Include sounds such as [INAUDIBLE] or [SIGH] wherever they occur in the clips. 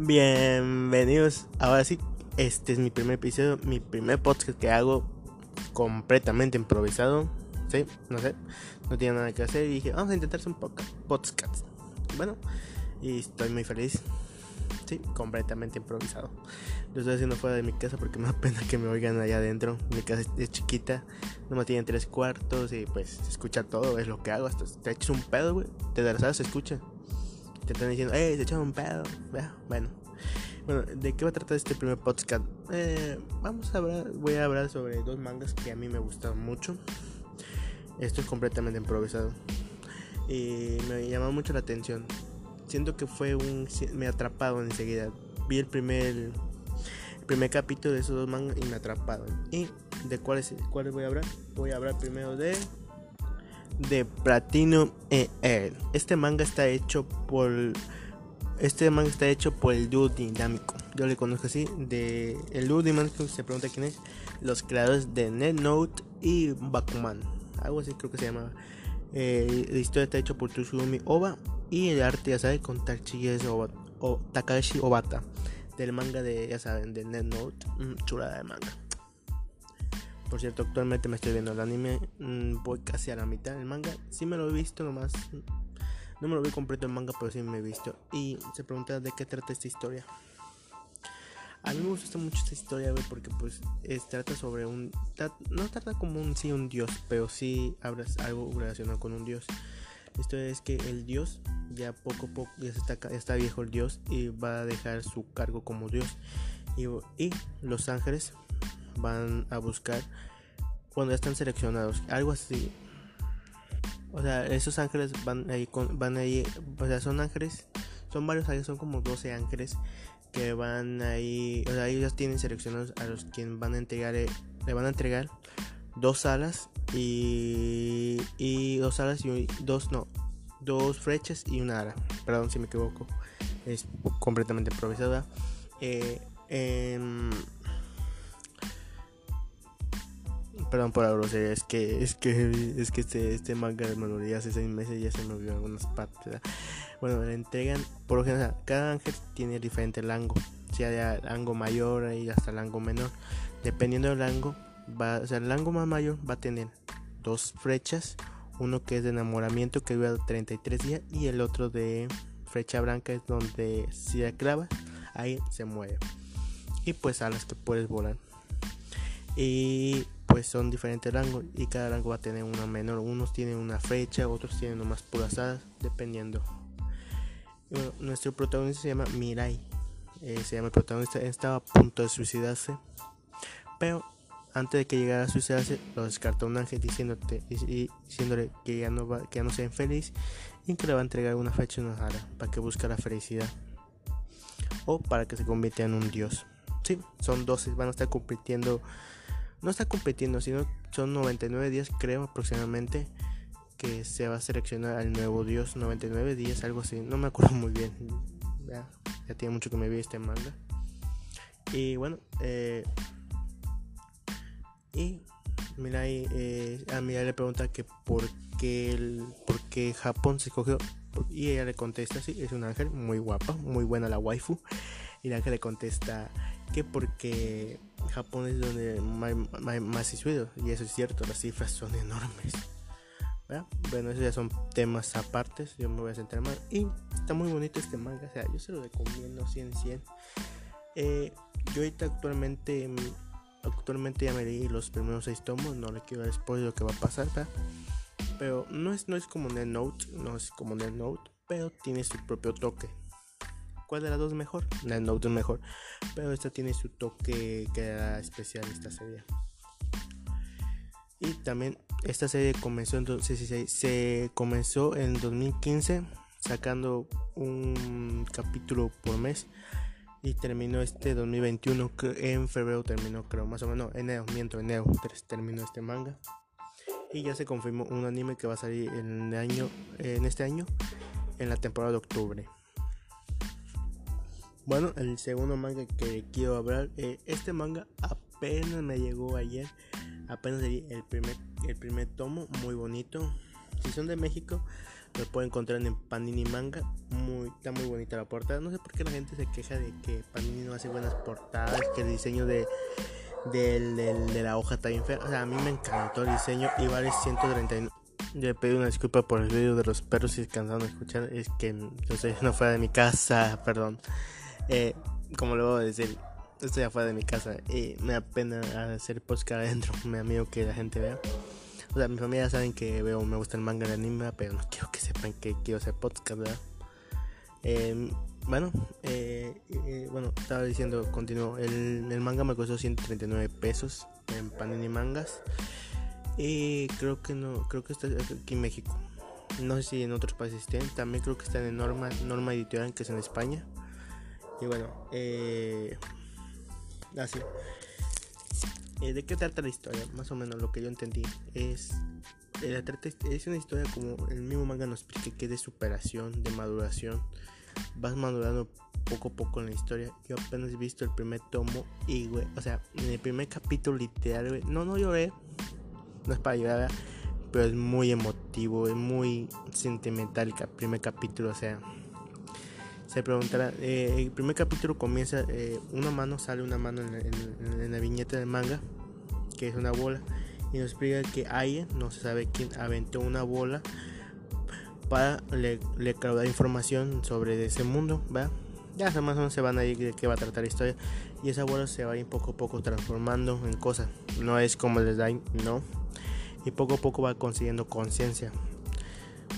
Bienvenidos. Ahora sí, este es mi primer episodio, mi primer podcast que hago completamente improvisado. Sí, no sé, no tenía nada que hacer y dije, vamos a intentar un podcast. Bueno, y estoy muy feliz. Sí, completamente improvisado. Lo estoy haciendo fuera de mi casa porque me da pena que me oigan allá adentro. Mi casa es chiquita, no me tiene tres cuartos y pues se escucha todo, es lo que hago. Hasta te echas un pedo, güey. Te das, se escucha te están diciendo, ¡eh! Se echaron un pedo. Bueno, bueno, ¿de qué va a tratar este primer podcast? Eh, vamos a hablar, voy a hablar sobre dos mangas que a mí me gustan mucho. Esto es completamente improvisado. Y me llamó mucho la atención. Siento que fue un. Me atrapado enseguida. Vi el primer, primer capítulo de esos dos mangas y me atraparon. ¿Y de cuáles, cuáles voy a hablar? Voy a hablar primero de de Platinum EL. Este manga está hecho por este manga está hecho por el dúo dinámico. Yo le conozco así de el dúo dinámico se pregunta quién es, los creadores de Note y Bakuman. Algo así creo que se llama. Eh, la historia está hecho por Tsugumi Oba y el arte ya saben con Takashi Obata del manga de ya saben de Note, mm, chulada de manga. Por cierto, actualmente me estoy viendo el anime. Mm, voy casi a la mitad del manga. Sí me lo he visto nomás. No me lo vi completo el manga, pero sí me he visto. Y se pregunta de qué trata esta historia. A mí me gusta mucho esta historia, porque pues trata sobre un... no trata como un sí un dios, pero sí habla algo relacionado con un dios. Esto es que el dios, ya poco a poco, ya está, ya está viejo el dios y va a dejar su cargo como dios. Y los ángeles van a buscar cuando están seleccionados, algo así. O sea, esos ángeles van ahí, con, van ahí, o sea, son ángeles, son varios ángeles, son como 12 ángeles que van ahí, o sea, ellos tienen seleccionados a los quien van a entregar, eh, le van a entregar dos alas y, y dos alas y dos, no, dos flechas y una ala. Perdón si me equivoco, es completamente improvisada. Eh, Perdón por la grosería, es que es que es que este, este manga de Manuel hace seis meses ya se me olvidó algunas partes. Bueno, le entregan, por lo general, cada ángel tiene diferente rango, sea de rango mayor y hasta rango menor. Dependiendo del rango, va, o sea, el rango más mayor va a tener dos flechas, uno que es de enamoramiento que dura 33 días y el otro de flecha blanca es donde si la clava, ahí se mueve. Y pues a las que puedes volar. Y pues son diferentes rangos y cada rango va a tener una menor. Unos tienen una fecha, otros tienen nomás puras hadas, dependiendo. nuestro protagonista se llama Mirai. Eh, se llama el protagonista, estaba a punto de suicidarse, pero antes de que llegara a suicidarse, lo descartó un ángel diciéndote, diciéndole que ya no va, que ya no sea infeliz y que le va a entregar una fecha y una hada para que busque la felicidad o para que se convierta en un dios. Sí, son 12, van a estar compitiendo no está compitiendo, sino son 99 días, creo aproximadamente, que se va a seleccionar al nuevo dios. 99 días, algo así, no me acuerdo muy bien. Ya, tiene mucho que me vi este manga. Y bueno, eh, y mira ahí, eh, a Mirai le pregunta que por qué, el, por qué Japón se escogió. Y ella le contesta, sí, es un ángel muy guapa, muy buena la waifu. Y el ángel le contesta que porque Japón es donde más, más y eso es cierto, las cifras son enormes. Bueno, esos ya son temas apartes, yo me voy a centrar más. Y está muy bonito este manga, o sea, yo se lo recomiendo 100 100. Eh, yo ahorita actualmente, actualmente ya me leí los primeros 6 tomos, no le quiero dar spoiler lo que va a pasar, pero no es, no es como Net Note, no es como Net Note, pero tiene su propio toque. ¿Cuál de las dos mejor? La Note es mejor. Pero esta tiene su toque que era especial esta serie. Y también esta serie comenzó en, se comenzó en 2015 sacando un capítulo por mes y terminó este 2021 en febrero terminó creo más o menos enero miento enero terminó este manga y ya se confirmó un anime que va a salir el año en este año en la temporada de octubre bueno, el segundo manga que quiero hablar, eh, este manga apenas me llegó ayer, apenas el primer, el primer tomo, muy bonito, Si son de México, lo pueden encontrar en Panini Manga. Muy, está muy bonita la portada. No sé por qué la gente se queja de que Panini no hace buenas portadas, que el diseño de, de, la hoja está bien fea. O sea, a mí me encantó el diseño y vale 139. Yo pedí una disculpa por el vídeo de los perros si cansaron de escuchar. Es que yo estoy no fuera de mi casa, perdón. Eh, como lo voy a decir, estoy afuera de mi casa y me da pena hacer podcast adentro. [LAUGHS] Me da miedo que la gente vea. O sea, mi familia saben que veo, me gusta el manga y el anime, pero no quiero que sepan que quiero hacer podcast, ¿verdad? Em, bueno, eh, eh, bueno, estaba diciendo, continúo. El, el, manga me costó 139 pesos en Panini Mangas. Y creo que no, creo que está aquí en México. No sé si en otros países estén. También creo que está en Norma, Norma Editorial, que es en España. Y bueno, eh, así. Eh, ¿De qué trata la historia? Más o menos lo que yo entendí es eh, es una historia como el mismo manga nos explica que de superación, de maduración. Vas madurando poco a poco en la historia. Yo apenas he visto el primer tomo y, güey, o sea, en el primer capítulo literal, güey, no, no lloré. No es para llorar, pero es muy emotivo, es muy sentimental el primer capítulo, o sea se preguntará, eh, el primer capítulo comienza, eh, una mano, sale una mano en, la viñeta del manga, que es una bola, y nos explica que alguien, no se sabe quién, aventó una bola para le, recaudar información sobre ese mundo, ¿va? Ya más o se van a ir de qué va a tratar la historia, y esa bola se va a ir poco a poco transformando en cosas, no es como les da, no, y poco a poco va consiguiendo conciencia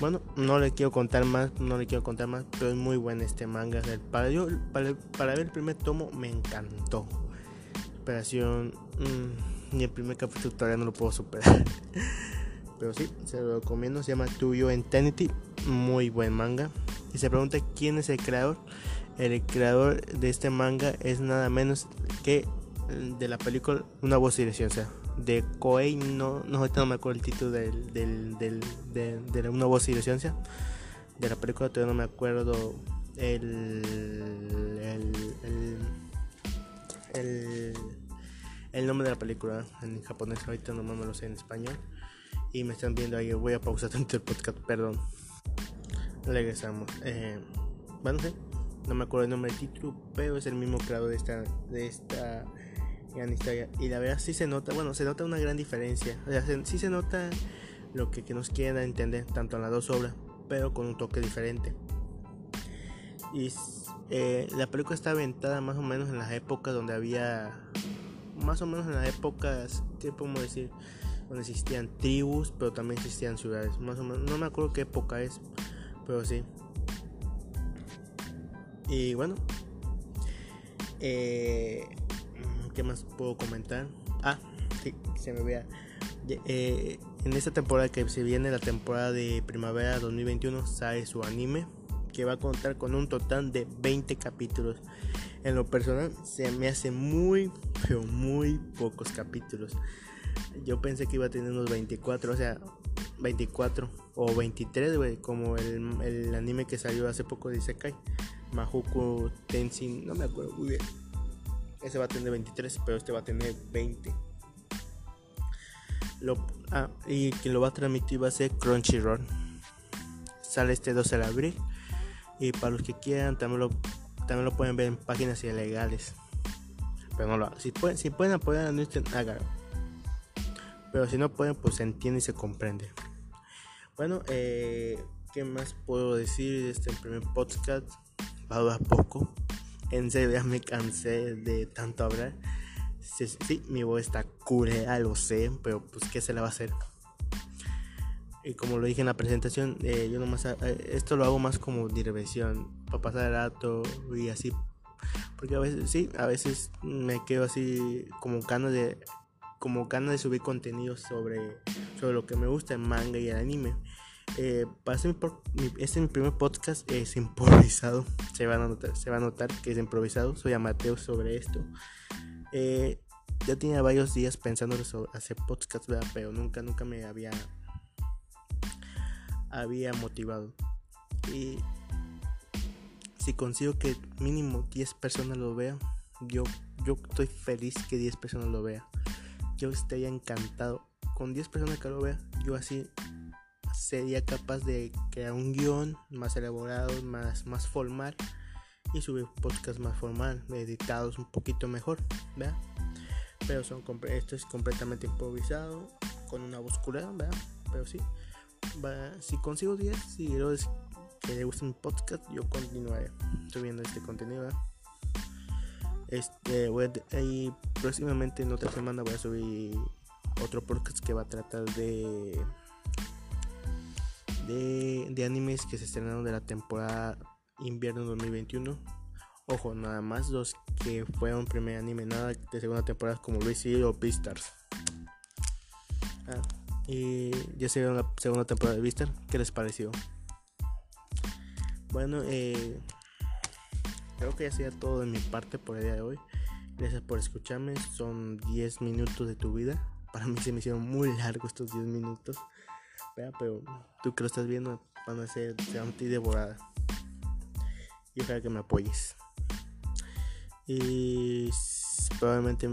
bueno, no le quiero contar más, no le quiero contar más, pero es muy bueno este manga. Para, yo, para, ver el primer tomo me encantó. Operación, mm, ni el primer capítulo todavía no lo puedo superar. [LAUGHS] pero sí, se lo recomiendo, se llama Tuyo Eternity, muy buen manga. Y se pregunta quién es el creador. El creador de este manga es nada menos que de la película Una voz silenciosa de Koei, no, no, ahorita no me acuerdo el título del, del, del, de, de, una voz y ciencia de la película, todavía no me acuerdo el, el, el, el, nombre de la película en japonés, ahorita no me lo sé en español. Y me están viendo ahí, voy a pausar [LAUGHS] tanto el podcast, perdón. Regresamos. Eh, bueno, no me acuerdo el nombre del título, pero es el mismo creador de esta, de esta Y la verdad sí se nota, bueno, se nota una gran diferencia. O sea, sí se nota lo que, que nos quieren entender, tanto en las dos obras, pero con un toque diferente. Y eh, la película está aventada más o menos en las épocas donde había, más o menos en las épocas, ¿qué podemos decir? Donde existían tribus, pero también existían ciudades. Más o menos, no me acuerdo qué época es, pero sí. Y bueno, eh, ¿Qué más puedo comentar? Ah, sí, se me vea. Eh, en esta temporada que se viene, la temporada de primavera 2021, sale su anime que va a contar con un total de 20 capítulos. En lo personal, se me hace muy, pero muy pocos capítulos. Yo pensé que iba a tener unos 24, o sea, 24 o 23, güey, como el, el, anime que salió hace poco de Isekai, Mahuku Tenshin, no me acuerdo muy bien. Ese va a tener 23, pero este va a tener 20. Lo, ah, y quien lo va a transmitir va a ser Crunchyroll. Sale este 12 de abril. Y para los que quieran, también lo, también lo pueden ver en páginas ilegales. Pero no lo Si pueden, si pueden apoyar a Newton, háganlo. Pero si no pueden, pues se entiende y se comprende. Bueno, eh, ¿qué más puedo decir de este primer podcast? Va a poco. En serio, ya me cansé de tanto hablar. Sí, mi voz está culera, lo sé, pero pues qué se le va a hacer. Y como lo dije en la presentación, eh, yo nomás eh, esto lo hago más como diversión, para pasar el rato y así. Porque a veces, sí, a veces me quedo así como ganas de como ganas de subir contenido sobre, sobre lo que me gusta el manga y el anime. Eh, este, es mi primer podcast es improvisado. [LAUGHS] Se va, a notar, se va a notar que es improvisado. Soy amateur sobre esto. Eh, ya tenía varios días pensando sobre hacer podcast, pero nunca, nunca me había, había motivado. Y si consigo que mínimo 10 personas lo vean, yo, yo estoy feliz que 10 personas lo vean. Yo estaría encantado. Con 10 personas que lo vean, yo así sería capaz de crear un guion más elaborado, más, más formal y subir podcast más formal, editados un poquito mejor, ¿verdad? Pero son, esto es completamente improvisado, con una búscula, ¿verdad? Pero sí, si consigo 10 seguidores que le gusten mi podcast, yo continuaré subiendo este contenido. Este, voy y próximamente en otra semana voy a subir otro podcast que va a tratar de de, animes que se estrenaron de la temporada invierno 2021. Ojo, nada más los que fueron primer anime, nada de segunda temporada como Lucy o Beastars. Ah, y ya se vieron la segunda temporada de Beastar. ¿Qué les pareció? Bueno, eh, creo que ya sería todo de mi parte por el día de hoy. Gracias por escucarme. Son 10 minutos de tu vida. Para mí se me hicieron muy largos estos 10 minutos. Pero tú que lo estás viendo van a ser ti devorada y ojalá que me apoyes. Y probablemente,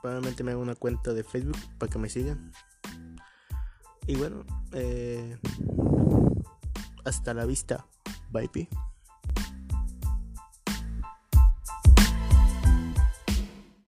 probablemente me haga una cuenta de Facebook para que me sigan. Y bueno, eh, hasta la vista. Bye, bye.